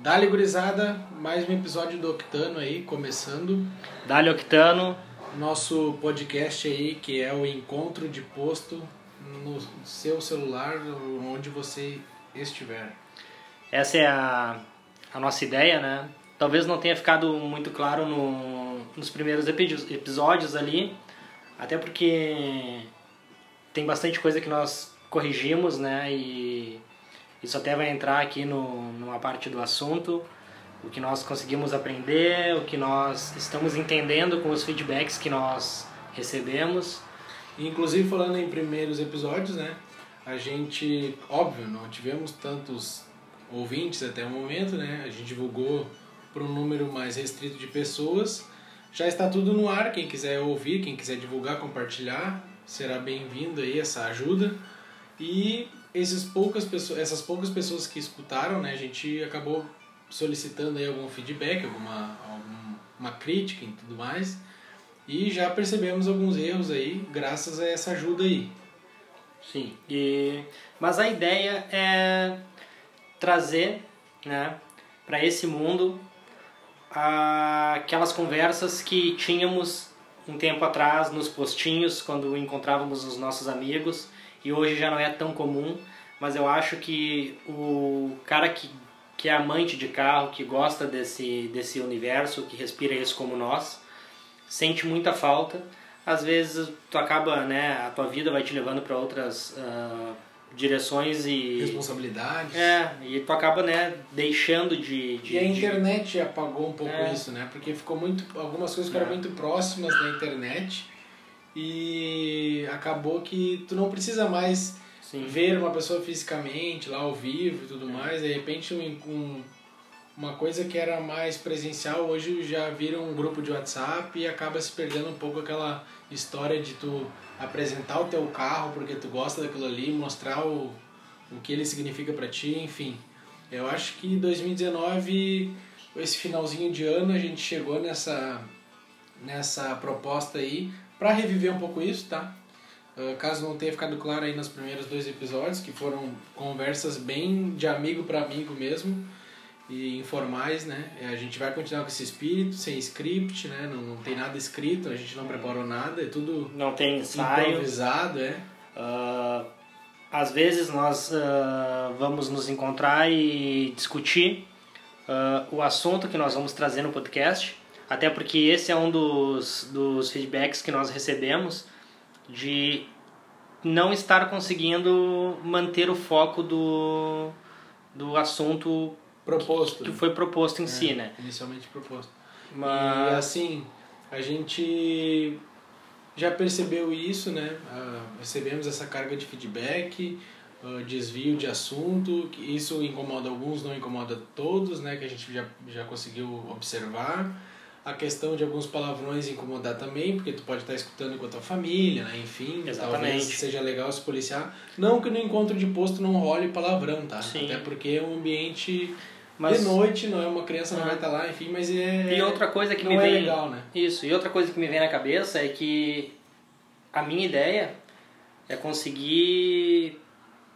Dali gurizada, mais um episódio do Octano aí, começando. Dali Octano. Nosso podcast aí, que é o Encontro de Posto no seu celular, onde você estiver. Essa é a, a nossa ideia, né? Talvez não tenha ficado muito claro no, nos primeiros episódios ali, até porque tem bastante coisa que nós corrigimos, né? E isso até vai entrar aqui no, numa parte do assunto, o que nós conseguimos aprender, o que nós estamos entendendo com os feedbacks que nós recebemos. Inclusive falando em primeiros episódios, né? A gente, óbvio, não tivemos tantos ouvintes até o momento, né? A gente divulgou para um número mais restrito de pessoas. Já está tudo no ar, quem quiser ouvir, quem quiser divulgar, compartilhar, será bem-vindo aí essa ajuda. E esses poucas pessoas, essas poucas pessoas que escutaram, né, a gente acabou solicitando aí algum feedback, alguma, alguma crítica e tudo mais. E já percebemos alguns erros aí, graças a essa ajuda aí. Sim, e, mas a ideia é trazer né, para esse mundo aquelas conversas que tínhamos um tempo atrás nos postinhos, quando encontrávamos os nossos amigos e hoje já não é tão comum, mas eu acho que o cara que, que é amante de carro, que gosta desse, desse universo, que respira isso como nós, sente muita falta. Às vezes tu acaba, né, a tua vida vai te levando para outras uh, direções e responsabilidades. É, e tu acaba, né, deixando de, de E a internet apagou um pouco é. isso, né? Porque ficou muito algumas coisas ficaram é. muito próximas da internet e acabou que tu não precisa mais Sim. ver uma pessoa fisicamente lá ao vivo e tudo é. mais. De repente, um, um, uma coisa que era mais presencial hoje já vira um grupo de WhatsApp e acaba se perdendo um pouco aquela história de tu apresentar o teu carro porque tu gosta daquilo ali, mostrar o, o que ele significa para ti, enfim. Eu acho que 2019, esse finalzinho de ano, a gente chegou nessa, nessa proposta aí para reviver um pouco isso, tá? Uh, caso não tenha ficado claro aí nos primeiros dois episódios, que foram conversas bem de amigo para amigo mesmo e informais, né? A gente vai continuar com esse espírito, sem script, né? Não, não tem nada escrito, a gente não preparou nada, é tudo não tem ensaio. improvisado, é. Uh, às vezes nós uh, vamos nos encontrar e discutir uh, o assunto que nós vamos trazer no podcast até porque esse é um dos, dos feedbacks que nós recebemos de não estar conseguindo manter o foco do, do assunto proposto, que, que foi proposto em é, si, né? Inicialmente proposto. Mas... E assim, a gente já percebeu isso, né? Uh, recebemos essa carga de feedback, uh, desvio de assunto, que isso incomoda alguns, não incomoda todos, né? Que a gente já, já conseguiu observar a questão de alguns palavrões incomodar também, porque tu pode estar escutando com a tua família, né? enfim, Exatamente. talvez seja legal se policiar. Não que no encontro de posto não role palavrão, tá? Sim. Até porque é um ambiente mas... de noite, não é uma criança não ah. vai estar lá, enfim, mas é E outra coisa que não me é vem legal, né? Isso, e outra coisa que me vem na cabeça é que a minha ideia é conseguir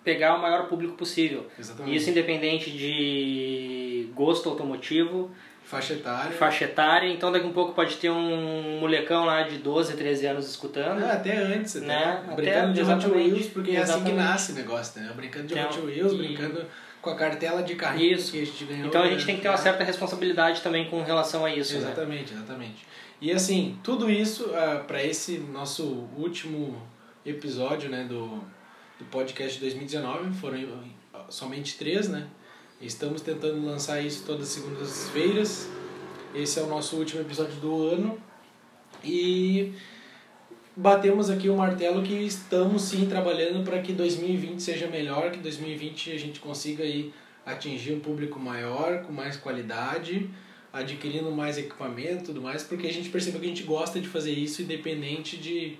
pegar o maior público possível. Exatamente. Isso independente de gosto automotivo, Faixa etária. Faixa etária, então daqui a um pouco pode ter um molecão lá de 12, 13 anos escutando. É, até antes, até. Né? Brincando até, de Hot Wheels, porque exatamente. é assim que nasce o negócio, né? Brincando de então, Hot Wheels, e... brincando com a cartela de carrinho isso. que a gente ganhou. Então a gente tem que ter uma certa responsabilidade também com relação a isso. Exatamente, né? exatamente. E assim, tudo isso uh, ah, para esse nosso último episódio né, do, do podcast de 2019, foram somente três, né? Estamos tentando lançar isso todas as segundas-feiras. Esse é o nosso último episódio do ano. E batemos aqui o martelo que estamos sim trabalhando para que 2020 seja melhor, que 2020 a gente consiga aí atingir um público maior, com mais qualidade, adquirindo mais equipamento e tudo mais, porque a gente percebeu que a gente gosta de fazer isso independente de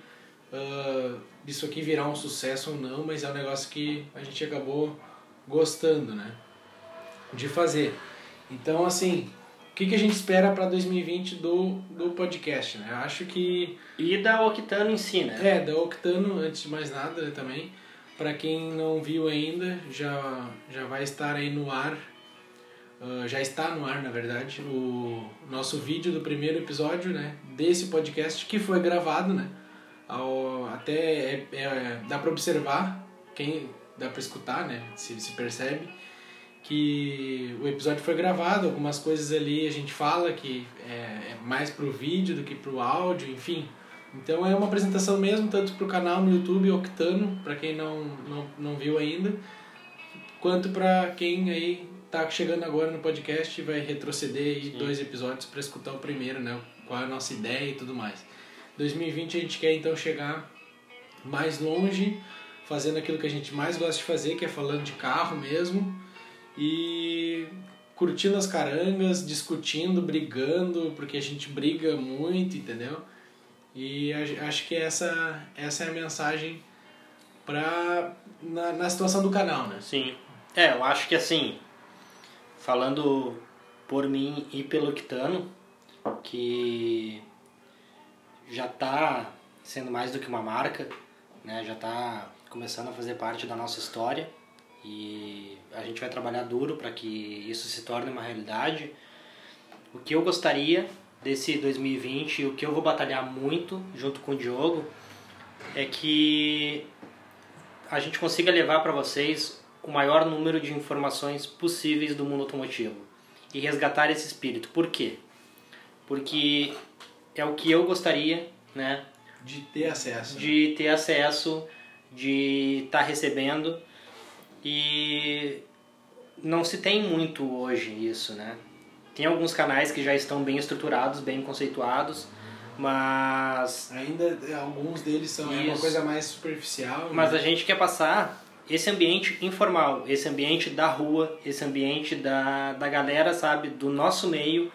uh, aqui virar um sucesso ou não, mas é um negócio que a gente acabou gostando, né? De fazer. Então, assim, o que, que a gente espera para 2020 do, do podcast, né? Eu acho que... E da Octano em si, né? É, da Octano, antes de mais nada também. Para quem não viu ainda, já, já vai estar aí no ar Uh, já está no ar, na verdade, o nosso vídeo do primeiro episódio, né? Desse podcast que foi gravado, né? Ao, até é, é, dá para observar, quem dá para escutar, né? Se, se percebe que o episódio foi gravado, algumas coisas ali a gente fala que é, é mais pro vídeo do que pro áudio, enfim. Então é uma apresentação mesmo, tanto pro canal no YouTube Octano, para quem não, não, não viu ainda, quanto para quem aí tá chegando agora no podcast e vai retroceder aí dois episódios para escutar o primeiro, né? Qual é a nossa ideia e tudo mais. 2020 a gente quer então chegar mais longe, fazendo aquilo que a gente mais gosta de fazer, que é falando de carro mesmo e curtindo as carangas, discutindo, brigando, porque a gente briga muito, entendeu? E acho que essa, essa é a mensagem pra, na, na situação do canal, né? Sim. É, eu acho que assim, falando por mim e pelo Quitano, que já está sendo mais do que uma marca, né? já está começando a fazer parte da nossa história e a gente vai trabalhar duro para que isso se torne uma realidade. O que eu gostaria desse 2020 e o que eu vou batalhar muito junto com o Diogo é que a gente consiga levar para vocês o maior número de informações possíveis do mundo automotivo e resgatar esse espírito. Por quê? Porque é o que eu gostaria, né? De ter acesso. De ter acesso, de estar tá recebendo e não se tem muito hoje isso, né? Tem alguns canais que já estão bem estruturados, bem conceituados, mas ainda alguns deles são é uma coisa mais superficial. Mas né? a gente quer passar esse ambiente informal, esse ambiente da rua, esse ambiente da, da galera, sabe, do nosso meio,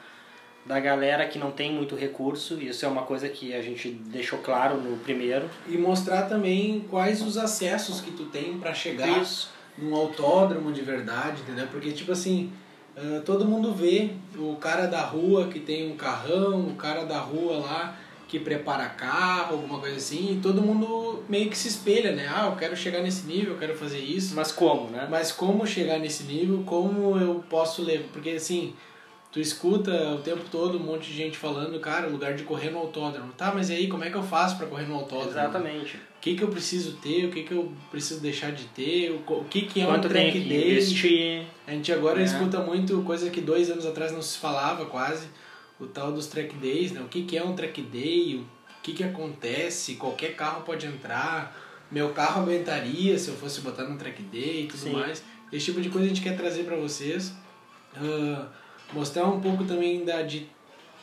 da galera que não tem muito recurso, isso é uma coisa que a gente deixou claro no primeiro. E mostrar também quais os acessos que tu tem para chegar isso num autódromo de verdade, entendeu? Porque, tipo assim, uh, todo mundo vê o cara da rua que tem um carrão, o cara da rua lá que prepara carro, alguma coisa assim, e todo mundo meio que se espelha, né? Ah, eu quero chegar nesse nível, eu quero fazer isso. Mas como, né? Mas como chegar nesse nível, como eu posso levar. Porque, assim, tu escuta o tempo todo um monte de gente falando, cara, lugar de correr no autódromo. Tá, mas e aí, como é que eu faço para correr no autódromo? Exatamente. O que, que eu preciso ter, o que, que eu preciso deixar de ter, o que, que é Quanto um track day. Investir. A gente agora é. escuta muito coisa que dois anos atrás não se falava quase, o tal dos track days, né? O que, que é um track day, o que, que acontece, qualquer carro pode entrar, meu carro aguentaria se eu fosse botar no track day e tudo Sim. mais. Esse tipo de coisa a gente quer trazer para vocês. Uh, mostrar um pouco também da de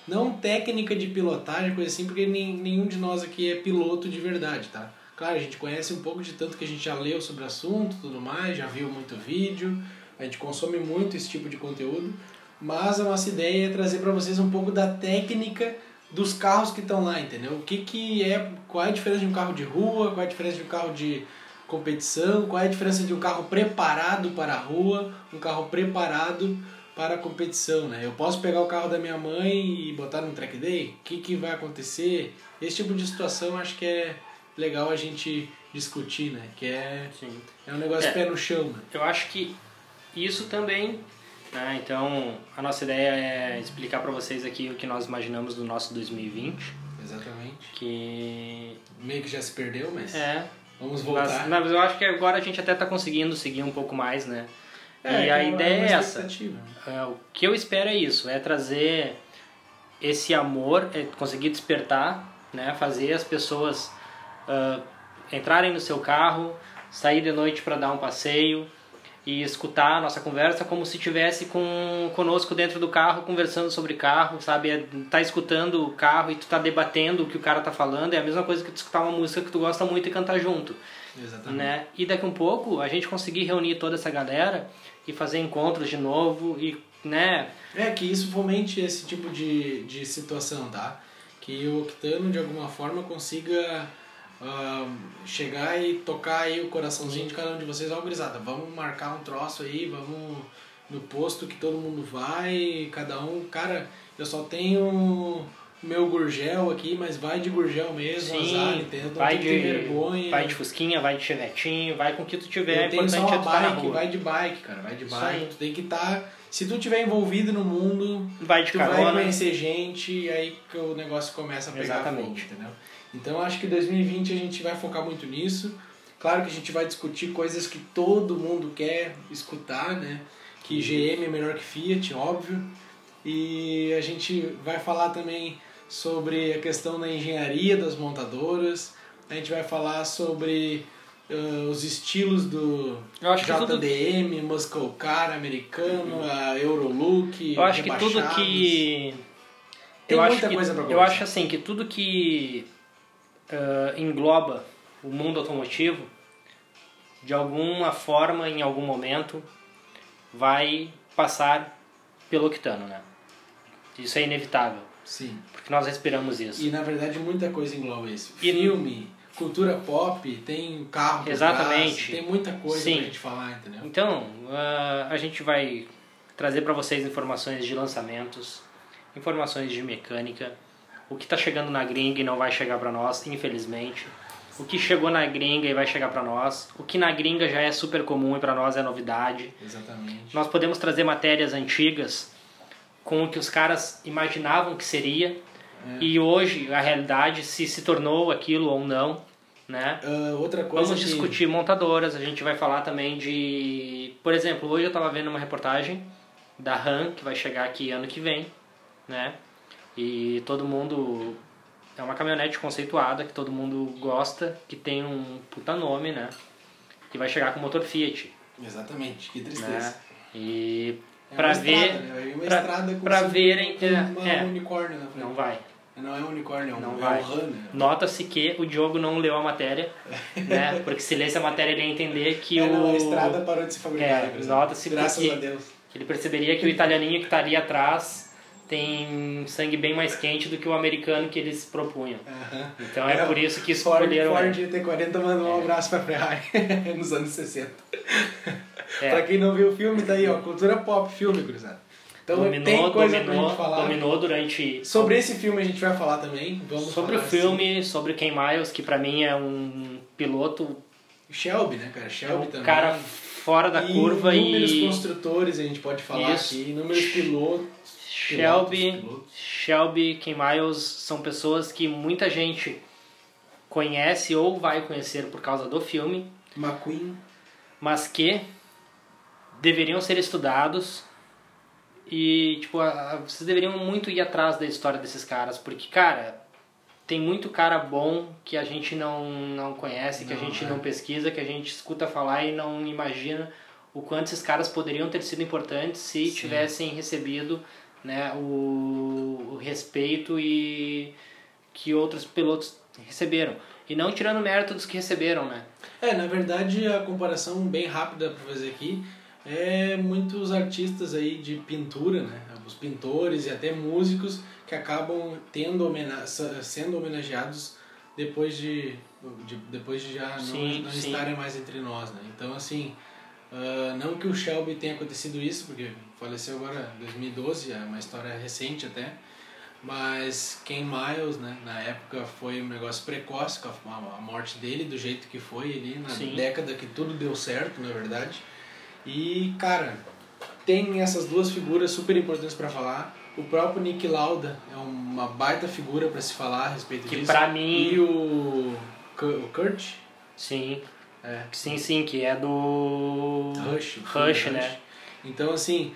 não técnica de pilotagem, coisa assim, porque nem, nenhum de nós aqui é piloto de verdade, tá? Claro, a gente conhece um pouco de tanto que a gente já leu sobre o assunto, tudo mais, já viu muito vídeo, a gente consome muito esse tipo de conteúdo, mas a nossa ideia é trazer para vocês um pouco da técnica dos carros que estão lá, entendeu? O que que é, qual é a diferença de um carro de rua, qual é a diferença de um carro de competição, qual é a diferença de um carro preparado para a rua, um carro preparado para a competição, né? Eu posso pegar o carro da minha mãe e botar no track day? O que, que vai acontecer? Esse tipo de situação acho que é legal a gente discutir, né? Que é, Sim. é um negócio é, pé no chão. Né? Eu acho que isso também, né? Então, a nossa ideia é explicar para vocês aqui o que nós imaginamos do nosso 2020. Exatamente. Que meio que já se perdeu, mas é. vamos voltar. Mas, mas eu acho que agora a gente até está conseguindo seguir um pouco mais, né? É, e a ideia é essa. É, o que eu espero é isso, é trazer esse amor, é conseguir despertar, né, fazer as pessoas uh, entrarem no seu carro, sair de noite para dar um passeio e escutar a nossa conversa como se tivesse com conosco dentro do carro conversando sobre carro, sabe? É, tá escutando o carro e tu tá debatendo o que o cara tá falando, é a mesma coisa que tu escutar uma música que tu gosta muito e cantar junto. Exatamente. Né? E daqui um pouco a gente conseguir reunir toda essa galera e fazer encontros de novo e, né? É, que isso fomente esse tipo de, de situação, tá? Que o Octano, de alguma forma, consiga uh, chegar e tocar aí o coraçãozinho de cada um de vocês. Ó, gurizada, vamos marcar um troço aí, vamos no posto que todo mundo vai, cada um... Cara, eu só tenho meu Gurgel aqui, mas vai de Gurgel mesmo, Sim, azar, vai de, vergonha. Vai de Fusquinha, vai de Chevetinho, vai com o que tu tiver. Eu é tenho só importante é uma estar na bike, vai de bike, cara, vai de bike. Tu tem que estar. se tu tiver envolvido no mundo, Vai de tu vai carona. conhecer gente e aí que o negócio começa a pegar Exatamente. fogo, entendeu? Então acho que 2020 a gente vai focar muito nisso. Claro que a gente vai discutir coisas que todo mundo quer escutar, né? Que GM é melhor que Fiat, óbvio. E a gente vai falar também sobre a questão da engenharia das montadoras. A gente vai falar sobre uh, os estilos do Eu que tudo- JDM, Muscle Car americano, a Eurolook, Eu acho que tudo que. Tem eu muita acho que, coisa pra Eu conversar. acho assim que tudo que ah, engloba o mundo automotivo, de alguma forma, em algum momento, vai passar pelo octano, né? Isso é inevitável, Sim. porque nós respiramos isso. E na verdade muita coisa engloba isso. E- Filme, cultura pop, tem carro Exatamente. trás, tem muita coisa Sim. pra gente falar, entendeu? Então, ah, a gente vai trazer para vocês informações de lançamentos, informações de mecânica, o que está chegando na gringa e não vai chegar para nós, infelizmente. O que chegou na gringa e vai chegar para nós, o que na gringa já é super comum e para nós é novidade. Exatamente. Nós podemos trazer matérias antigas com o que os caras imaginavam que seria É. e hoje a realidade se se tornou aquilo ou não, né? Ah, outra coisa Vamos que... discutir montadoras, a gente vai falar também de. Por exemplo, hoje eu estava vendo uma reportagem da RAM, que vai chegar aqui ano que vem, né? E todo mundo. É uma caminhonete conceituada que todo mundo gosta, que tem um puta nome, né? Que vai chegar com motor Fiat, Exatamente, que né? tristeza. E É pra ver. estrada, né? É uma pra- estrada com pra verem, com é, é. unicórnio na frente. Não vai. Não é um unicórnio, é um, Não é vai. um né? Nota-se que o Diogo não leu a matéria, né? Porque se lesse a matéria ele ia entender que É, o. não, a estrada parou de se fabricar. É, nota-se Graças porque- a Deus. Ele perceberia que o italianinho que está ali atrás tem sangue bem mais quente do que o americano que eles propunham. Aham. Então é, É, por isso que Ford, escolheram. Ford GT40 mandou um abraço pra Ferrari nos anos 60. É. Pra quem não viu o filme, tá aí, ó. Cultura pop, filme, cruzado. Então tem dominou, coisa pra dominou, gente falar. dominou durante. Sobre esse filme a gente vai falar também. Vamos Sobre o falar filme, sobre Ken Miles, que pra mim é um piloto, assim. Shelby, né, cara? é Shelby um também. cara fora da e curva Inúmeros e. construtores a gente pode falar Isso. aqui. Inúmeros pilotos. Shelby. Shelby, Ken Miles são pessoas que muita gente conhece ou vai conhecer por causa do filme. McQueen. mas que deveriam ser estudados e tipo a- vocês deveriam muito ir atrás da história desses caras porque cara tem muito cara bom que a gente não não conhece que a Não, gente é. não pesquisa que a gente escuta falar e não imagina o quanto esses caras poderiam ter sido importantes se Sim. tivessem recebido né o, o respeito e que outros pilotos receberam e não tirando mérito dos que receberam né É, na verdade, a comparação bem rápida para fazer aqui é muitos artistas aí de pintura, né? Os pintores e até músicos que acabam tendo homena sendo homenageados depois de, de depois de já não, Sim, não sim. estarem mais entre nós, né? Então, assim, ah, não que o Shelby tenha acontecido isso, porque faleceu agora em 2012, é uma história recente até, mas Ken Miles, né, na época foi um negócio precoce com a, morte dele, do jeito que foi ali, na Sim. década que tudo deu certo, na verdade. E, cara, tem essas duas figuras super importantes para falar. O próprio Nick Lauda é uma baita figura para se falar a respeito Que disso. pra mim- E o, o Kurt sim é, Sim, sim, que é do Rush. filme Rush, né? Então, assim,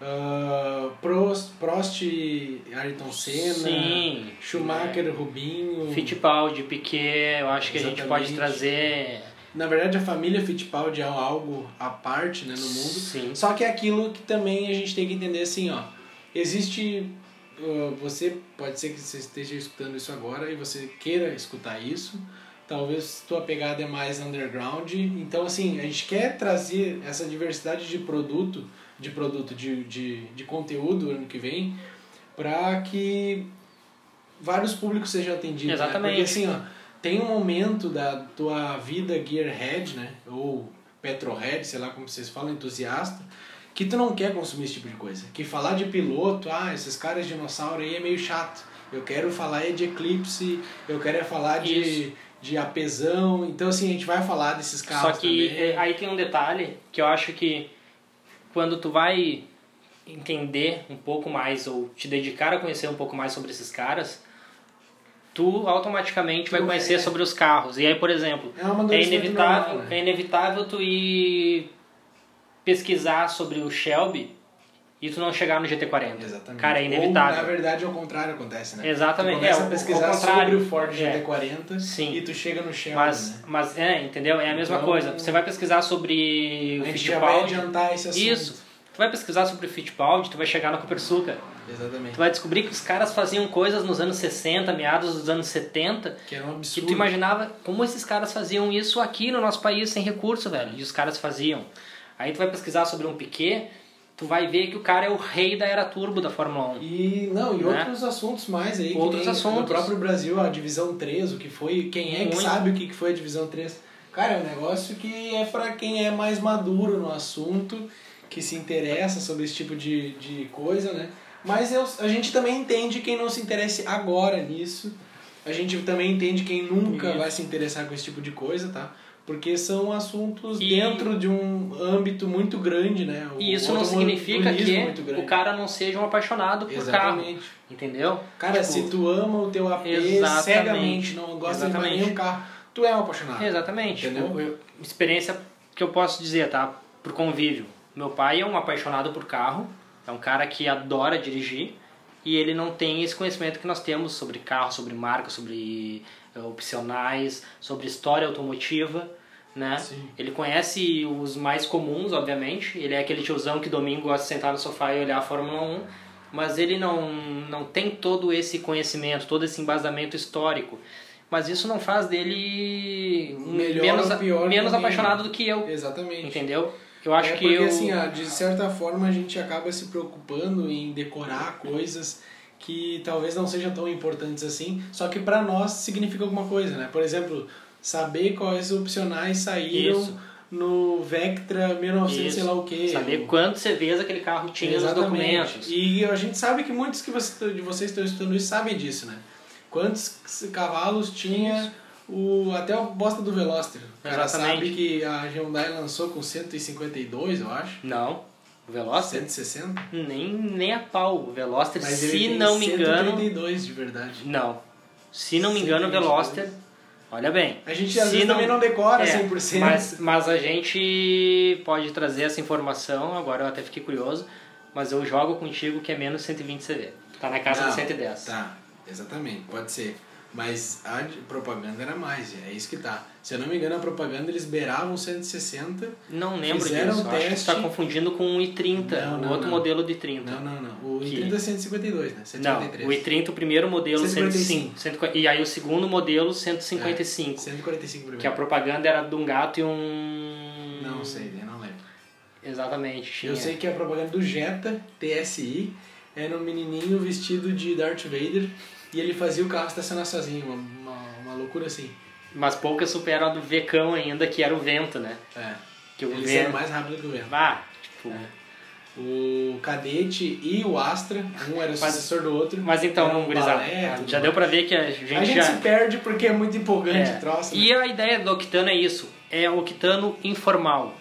ah, Prost, Prost Ayrton Senna, Sim. Schumacher, Rubinho. Fittipaldi, Piquet, eu acho que a gente pode Exatamente. trazer Na verdade, a família Fittipaldi é algo à parte né, no mundo. Sim. Só que é aquilo que também a gente tem que entender assim, ó. Existe. uh, você pode ser que você esteja escutando isso agora e você queira escutar isso. Talvez tua pegada é mais underground. Então, assim, a gente quer trazer essa diversidade de produto, de produto, de, de, de conteúdo ano que vem, para que vários públicos sejam atendidos. né? Exatamente. Porque assim, ó, tem um momento da tua vida gearhead, né? Ou petrolhead, sei lá como vocês falam, entusiasta, que tu não quer consumir esse tipo de coisa. Que falar de piloto, ah, esses caras dinossauro aí é meio chato. Eu quero falar é de Eclipse, eu quero é falar de, de apesão. Então, assim, a gente vai falar desses carros Só que também. aí tem um detalhe que eu acho que quando tu vai entender um pouco mais ou te dedicar a conhecer um pouco mais sobre esses caras, tu automaticamente vai conhecer é. sobre os carros. E aí, por exemplo, É é inevitável, normal, né? é inevitável tu ir pesquisar sobre o Shelby e tu não chegar no GT40. Exatamente. Cara, é Ou, inevitável. na verdade, ao contrário acontece, né? Exatamente. Tu começa É, a o- pesquisar sobre o Ford É. GT40 Sim. e tu chega no Shelby, Mas, né? mas é, entendeu? É a mesma Então, coisa. Você vai pesquisar sobre o A gente já vai Fittipaldi. adiantar esse assunto. Isso. Tu vai pesquisar sobre o Fittipaldi, tu vai chegar na Copersuca. Exatamente. Tu vai descobrir que os caras faziam coisas nos anos 60, meados dos anos 70, Que é um que absurdo. tu imaginava como esses caras faziam isso aqui no nosso país sem recurso, velho. E os caras faziam. Aí tu vai pesquisar sobre um Piquet, tu vai ver que o cara é o rei da era turbo da Fórmula 1. E não, e Né? outros assuntos mais aí. que Outros nem assuntos. No próprio Brasil, a divisão 3, o que foi. Quem é que Muito. sabe o que que foi a divisão 3? Cara, é um negócio que é pra quem é mais maduro no assunto, que se interessa sobre esse tipo de, de coisa, né? Mas eu, a gente também entende quem não se interesse agora nisso. A gente também entende quem nunca Isso. vai se interessar com esse tipo de coisa, tá? Porque são assuntos E- dentro de um âmbito muito grande, né? O E isso não significa é que grande. o cara não seja um apaixonado por carro. Exatamente. Entendeu? Cara, Tipo, se tu ama o teu AP Exatamente. cegamente, não gosta de Exatamente. nenhum carro, tu é um apaixonado. Exatamente. Entendeu? Tipo, eu- experiência que eu posso dizer, tá? Por convívio. Meu pai é um apaixonado por carro, é um cara que adora dirigir e ele não tem esse conhecimento que nós temos sobre carro, sobre marca, sobre opcionais, sobre história automotiva, né? Sim. Ele conhece os mais comuns, obviamente. Ele é aquele tiozão que domingo gosta de sentar no sofá e olhar a Fórmula 1, mas ele não, não tem todo esse conhecimento, todo esse embasamento histórico. Mas isso não faz dele Melhor menos, pior menos que apaixonado do que eu, Exatamente. entendeu? Eu acho é que porque eu... assim, ó, de certa forma a gente acaba se preocupando em decorar coisas que talvez não sejam tão importantes assim, só que pra nós significa alguma coisa, né? Por exemplo, saber quais opcionais saíram Isso. no Vectra 1900 Isso. sei lá o que. Saber quantos CVs aquele carro tinha nos documentos. E a gente sabe que muitos que você, de vocês estão estudando isso sabem disso, né? Quantos cavalos tinha o até o bosta do Veloster. O cara Exatamente. sabe que a Hyundai lançou com 152, eu acho. Não, o Veloster 160? nem, nem a pau. O Veloster, Mas se não me engano... 132 de verdade. Não. Se não me engano, o 122. Veloster... Olha bem. A gente às vezes também não decora É, 100%. Mas, mas a gente pode trazer essa informação, agora eu até fiquei curioso, mas eu jogo contigo que é menos 120 CV. Tá na casa Não, de 110. Tá, exatamente, pode ser. Mas a propaganda era mais, é isso que tá. Se eu não me engano, a propaganda eles beiravam 160. Não lembro Fizeram disso. um eu Acho que tá teste. confundindo com o i30, Não, o não, outro não. modelo de 30. Não, não, não. O Que- i30 é 152, né? Não, 153. o i30, o primeiro modelo, 155. 105. E aí o segundo modelo, 155. 145 primeiro. Que a propaganda era de um gato e um... Não sei, eu não lembro. Exatamente. Tinha. Eu sei que a propaganda do Jetta TSI era um menininho vestido de Darth Vader e ele fazia o carro estacionar sozinho, uma, uma, uma loucura assim. Mas poucas superam a do Vecão ainda, que era o vento, né? É. Que o Eles vento... eram mais rápido que o vento. Ah, tipo... O Cadete e o Astra, um era o sucessor do outro. Mas então, um gurizada, ah, já deu pra ver que a gente, A gente já... se perde porque é muito empolgante É. o troço. E né? a ideia do Octano é isso, é o Octano informal.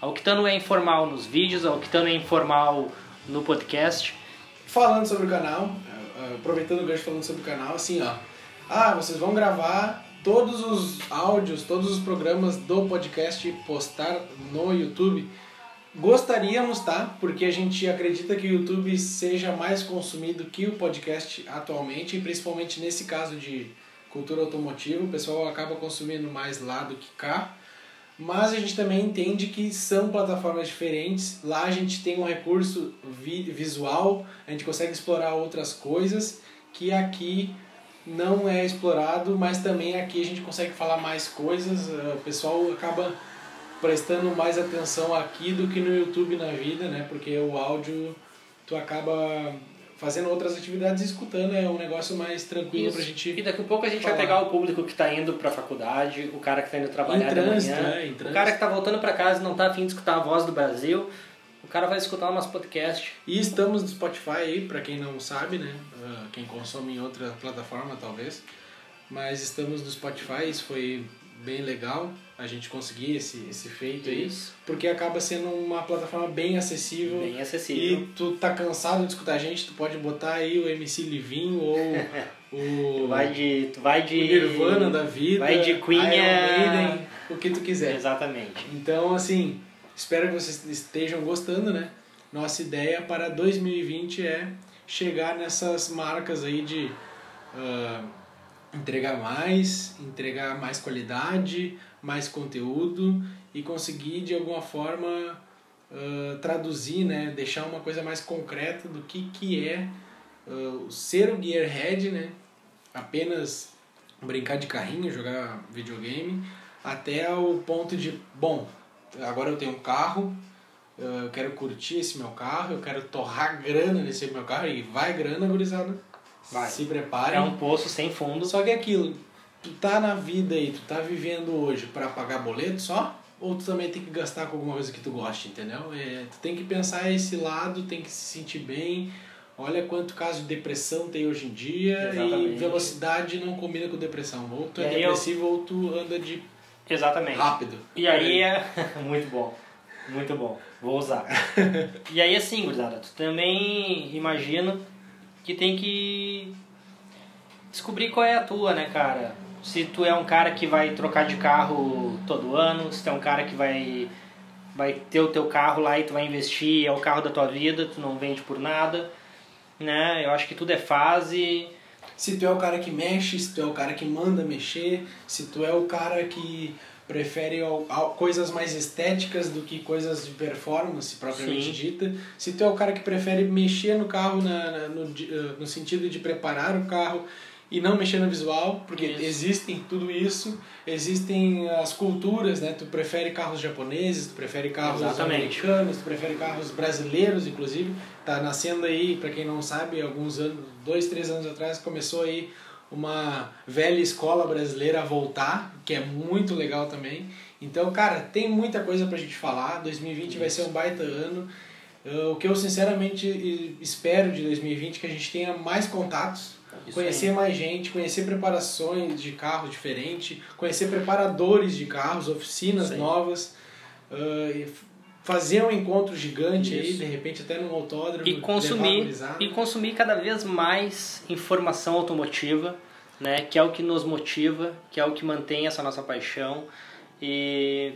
A Octano é informal nos vídeos, a Octano é informal no podcast. Falando sobre o canal, aproveitando o gancho falando sobre o canal, assim, ó. Ah, vocês vão gravar todos os áudios, todos os programas do podcast postar no YouTube. Gostaríamos, tá? Porque a gente acredita que o YouTube seja mais consumido que o podcast atualmente, principalmente nesse caso de cultura automotiva, o pessoal acaba consumindo mais lá do que cá. Mas a gente também entende que são plataformas diferentes. Lá a gente tem um recurso vi visual, a gente consegue explorar outras coisas que aqui não é explorado, mas também aqui a gente consegue falar mais coisas. eh, O pessoal acaba prestando mais atenção aqui do que no YouTube na vida, né? Porque o áudio tu acaba fazendo outras atividades e escutando é um negócio mais tranquilo Isso. pra gente E daqui a pouco a gente falar. vai pegar o público que tá indo pra faculdade, o cara que tá indo trabalhar Em de trânsito, manhã, é, em o trânsito. cara que tá voltando pra casa e não tá afim de escutar a voz do Brasil. O cara vai escutar nosso podcast. E estamos no Spotify aí, pra quem não sabe, né? Uh, quem consome em outra plataforma, talvez. Mas estamos no Spotify, isso foi bem legal a gente conseguir esse, esse feito Isso. aí, porque acaba sendo uma plataforma bem acessível. Bem acessível. E tu tá cansado de escutar a gente, tu pode botar aí o MC Livinho ou o. tu vai de. Tu vai de. Nirvana da vida. Vai de Queen o que tu quiser. Exatamente. Então, assim, espero que vocês estejam gostando, né? Nossa ideia para 2020 é chegar nessas marcas aí de. Uh, entregar mais, entregar mais qualidade, mais conteúdo e conseguir de alguma forma uh, traduzir, né, deixar uma coisa mais concreta do que, que é uh, ser o gearhead, né, apenas brincar de carrinho, jogar videogame, até o ponto de, bom, agora eu tenho um carro, eu quero curtir esse meu carro, eu quero torrar grana nesse meu carro e vai grana, gurizada Vai. Se prepare. É um poço sem fundo. Só que é aquilo, tu tá na vida aí, tu tá vivendo hoje para pagar boleto só? Ou tu também tem que gastar com alguma coisa que tu goste, entendeu? É, tu tem que pensar esse lado, tem que se sentir bem. Olha quanto caso de depressão tem hoje em dia Exatamente. e velocidade não combina com depressão. Ou tu é depressivo eu... ou tu anda de Exatamente. rápido. E aí é muito bom. Muito bom. Vou usar. e aí assim, gurizada, tu também imagina que tem que descobrir qual é a tua, né, cara? Se tu é um cara que vai trocar de carro todo ano, se tu é um cara que vai vai ter o teu carro lá e tu vai investir, é o carro da tua vida, tu não vende por nada, né? Eu acho que tudo é fase. Se tu é o cara que mexe, se tu é o cara que manda mexer, se tu é o cara que prefere coisas mais estéticas do que coisas de performance propriamente Sim. dita. Se tu é o cara que prefere mexer no carro na, na no, eh, no sentido de preparar o carro e não mexer no visual, porque isso. existem tudo isso, existem as culturas, né? Tu prefere carros japoneses, tu prefere carros Exatamente. americanos, tu prefere carros brasileiros, inclusive. Tá nascendo aí, para quem não sabe, alguns anos, dois, três anos atrás, começou aí uma velha escola brasileira a voltar, que é muito legal também. Então, cara, tem muita coisa pra gente falar. 2020 Isso. vai ser um baita ano. Uh, o que eu sinceramente espero de 2020 é que a gente tenha mais contatos, Isso conhecer aí. mais gente, conhecer preparações de carros diferentes, conhecer preparadores de carros, oficinas novas. Uh, fazer um encontro gigante Isso. aí, de repente até num autódromo. E consumir, e consumir cada vez mais informação automotiva, né? Que é o que nos motiva, que é o que mantém essa nossa paixão. E,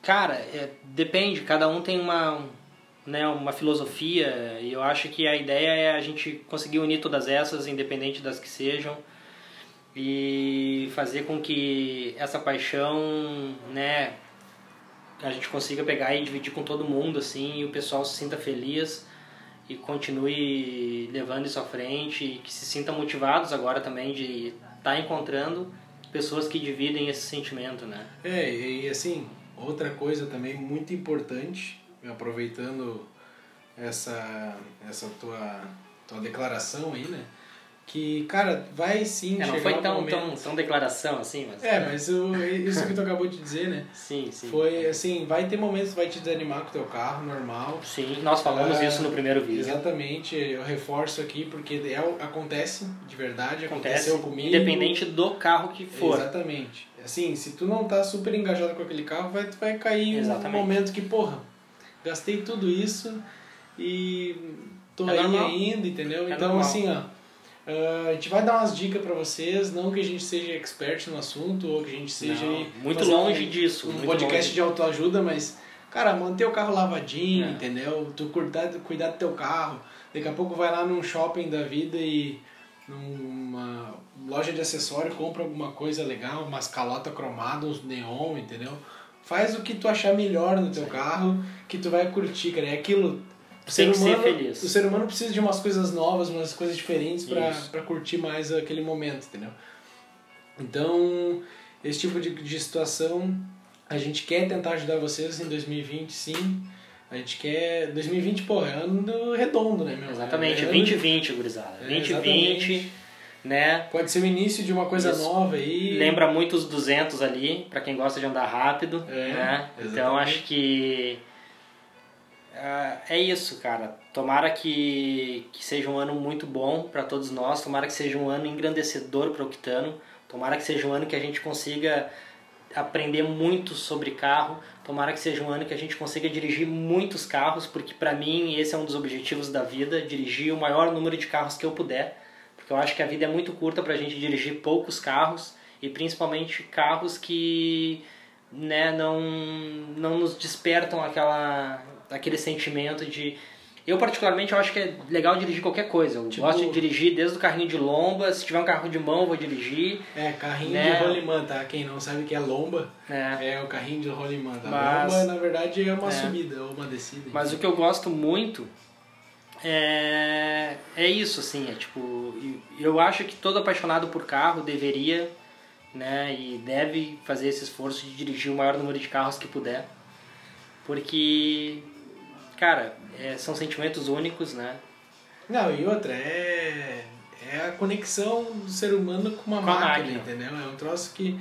cara, é, depende, cada um tem uma, né, uma filosofia e eu acho que a ideia é a gente conseguir unir todas essas, independente das que sejam, e fazer com que essa paixão, né, a gente consiga pegar e dividir com todo mundo, assim, e o pessoal se sinta feliz e continue levando isso à frente e que se sintam motivados agora também de estar tá encontrando pessoas que dividem esse sentimento, né? É, e assim, outra coisa também muito importante, aproveitando essa, essa tua, tua declaração aí, né? Que, cara, vai sim é, não foi tão, um tão, tão declaração assim, mas... É, mas o, isso que tu acabou de dizer, né? Sim, sim. Foi, assim, vai ter momentos que vai te desanimar com o teu carro, normal. Sim, nós falamos ah, isso no primeiro vídeo. Exatamente, eu reforço aqui porque é, acontece, de verdade, acontece, aconteceu comigo. Independente do carro que for. Exatamente. Assim, se tu não tá super engajado com aquele carro, vai, tu vai cair Exatamente. um momento que, porra, gastei tudo isso e tô é aí normal. ainda, entendeu? É então, normal. assim, ó Uh, a gente vai dar umas dicas para vocês, não que a gente seja expert no assunto ou que a gente seja não, muito longe um, disso, um podcast longe. de autoajuda, mas cara, manter o carro lavadinho, é. entendeu? Tu cuidar, cuidar do teu carro. Daqui a pouco vai lá num shopping da vida e numa loja de acessório compra alguma coisa legal, umas calota cromada, uns neon, entendeu? Faz o que tu achar melhor no teu Sim. carro, que tu vai curtir, cara. É aquilo o ser, humano, feliz. o ser humano precisa de umas coisas novas, umas coisas diferentes para curtir mais aquele momento, entendeu? Então, esse tipo de, de situação, a gente quer tentar ajudar vocês em 2020, sim. A gente quer. 2020, pô, é ano redondo, né, meu? Exatamente, é 2020, gurizada. É, 2020, né? Pode ser o início de uma coisa Isso. nova aí. Lembra muito os 200 ali, para quem gosta de andar rápido, é, né? Então acho que Uh, é isso, cara. Tomara que, que seja um ano muito bom para todos nós. Tomara que seja um ano engrandecedor para o Octano. Tomara que seja um ano que a gente consiga aprender muito sobre carro. Tomara que seja um ano que a gente consiga dirigir muitos carros, porque para mim esse é um dos objetivos da vida, dirigir o maior número de carros que eu puder, porque eu acho que a vida é muito curta para a gente dirigir poucos carros e principalmente carros que né, não, não nos despertam aquela, aquele sentimento de eu, particularmente, eu acho que é legal dirigir qualquer coisa. Eu tipo... gosto de dirigir desde o carrinho de lomba. Se tiver um carro de mão, eu vou dirigir. É, carrinho né? de rolimã, tá? Quem não sabe o que é lomba, é, é o carrinho de rolimã. Tá? Mas... Lomba, na verdade, é uma é. subida ou uma descida. Mas o que eu gosto muito é, é isso, assim. É tipo, eu acho que todo apaixonado por carro deveria né, e deve fazer esse esforço de dirigir o maior número de carros que puder. Porque cara, é, são sentimentos únicos, né? Não, e outra, é, é a conexão do ser humano com uma com máquina, máquina, entendeu? É um troço que.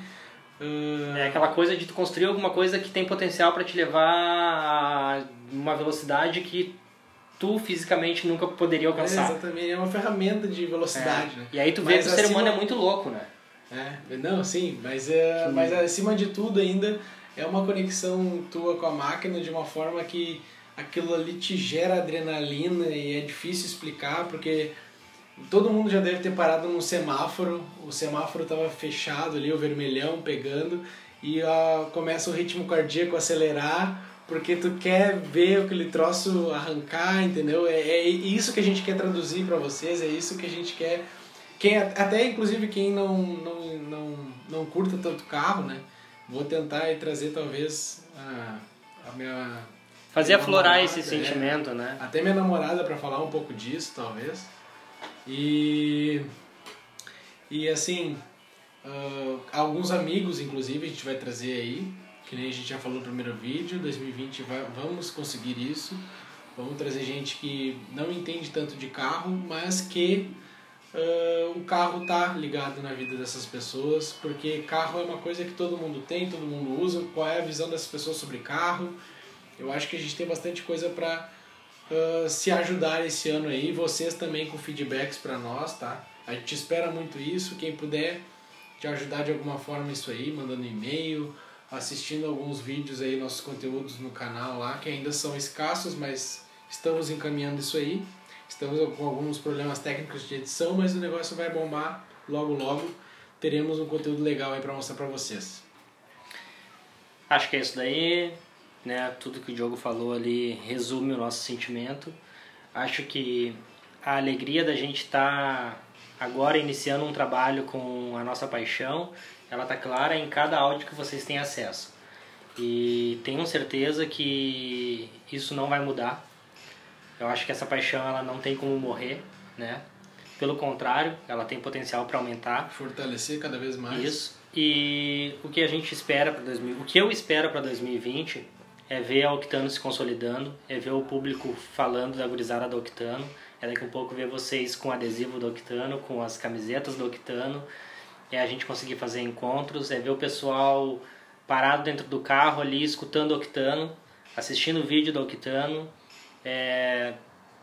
Uh... É aquela coisa de tu construir alguma coisa que tem potencial para te levar a uma velocidade que tu fisicamente nunca poderia alcançar. É, exatamente, é uma ferramenta de velocidade, é. né? E aí tu vê mas que o ser humano é muito louco, né? É, não, sim, mas, é, mas acima de tudo ainda é uma conexão tua com a máquina de uma forma que aquilo ali te gera adrenalina e é difícil explicar porque todo mundo já deve ter parado num semáforo, o semáforo estava fechado ali, o vermelhão pegando e uh, começa o ritmo cardíaco a acelerar porque tu quer ver aquele troço arrancar, entendeu? É, é isso que a gente quer traduzir para vocês, é isso que a gente quer. Quem, até inclusive quem não, não, não, não curta tanto carro, né? Vou tentar trazer talvez a, a minha Fazer aflorar esse é. sentimento, né? Até minha namorada para falar um pouco disso, talvez. E e assim, uh, alguns amigos, inclusive, a gente vai trazer aí, que nem a gente já falou no primeiro vídeo, 2020 vai, vamos conseguir isso. Vamos trazer gente que não entende tanto de carro, mas que uh, o carro tá ligado na vida dessas pessoas, porque carro é uma coisa que todo mundo tem, todo mundo usa. Qual é a visão dessas pessoas sobre carro? Eu acho que a gente tem bastante coisa para uh, se ajudar esse ano aí. Vocês também com feedbacks para nós, tá? A gente espera muito isso. Quem puder te ajudar de alguma forma isso aí, mandando e-mail, assistindo alguns vídeos aí, nossos conteúdos no canal lá, que ainda são escassos, mas estamos encaminhando isso aí. Estamos com alguns problemas técnicos de edição, mas o negócio vai bombar logo logo. Teremos um conteúdo legal aí para mostrar para vocês. Acho que é isso daí né? Tudo que o Diogo falou ali resume o nosso sentimento. Acho que a alegria da gente estar tá agora iniciando um trabalho com a nossa paixão, ela tá clara em cada áudio que vocês têm acesso. E tenho certeza que isso não vai mudar. Eu acho que essa paixão ela não tem como morrer, né? Pelo contrário, ela tem potencial para aumentar, fortalecer cada vez mais. Isso. E o que a gente espera para 2000, o que eu espero para 2020 é ver a Octano se consolidando, é ver o público falando da gurizada do Octano, é daqui a um pouco ver vocês com adesivo do Octano, com as camisetas do Octano, é a gente conseguir fazer encontros, é ver o pessoal parado dentro do carro ali, escutando o Octano, assistindo o vídeo do Octano, é,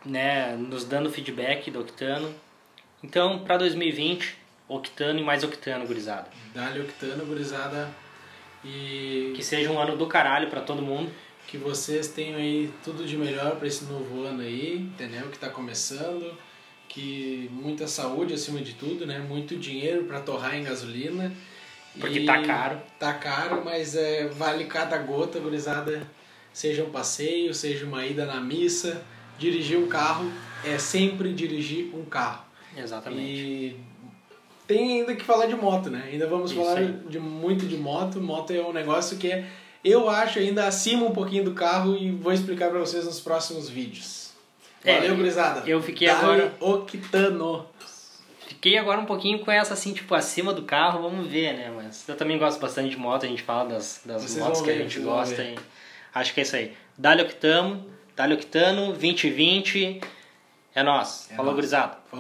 né, nos dando feedback do Octano. Então, para 2020, Octano e mais Octano, gurizada. Dá-lhe Octano, gurizada. E que seja um ano do caralho para todo mundo. Que vocês tenham aí tudo de melhor para esse novo ano aí, entendeu? Que está começando. Que muita saúde acima de tudo, né? Muito dinheiro para torrar em gasolina. Porque e tá caro. Tá caro, mas é, vale cada gota, gurizada. Seja um passeio, seja uma ida na missa. Dirigir um carro é sempre dirigir um carro. Exatamente. E tem ainda que falar de moto, né? Ainda vamos Isso falar aí. de muito de moto. Moto é um negócio que é, eu acho ainda acima um pouquinho do carro e vou explicar para vocês nos próximos vídeos. É, Valeu, gurizada. Eu fiquei Dali agora Octano. Fiquei agora um pouquinho com essa assim, tipo, acima do carro, vamos ver, né? Mas eu também gosto bastante de moto, a gente fala das, das motos que ver, a gente gosta. E acho que é isso aí. Dali Octamo, Dali Octano, 2020. É nós. É Falou, gurizada. Falou.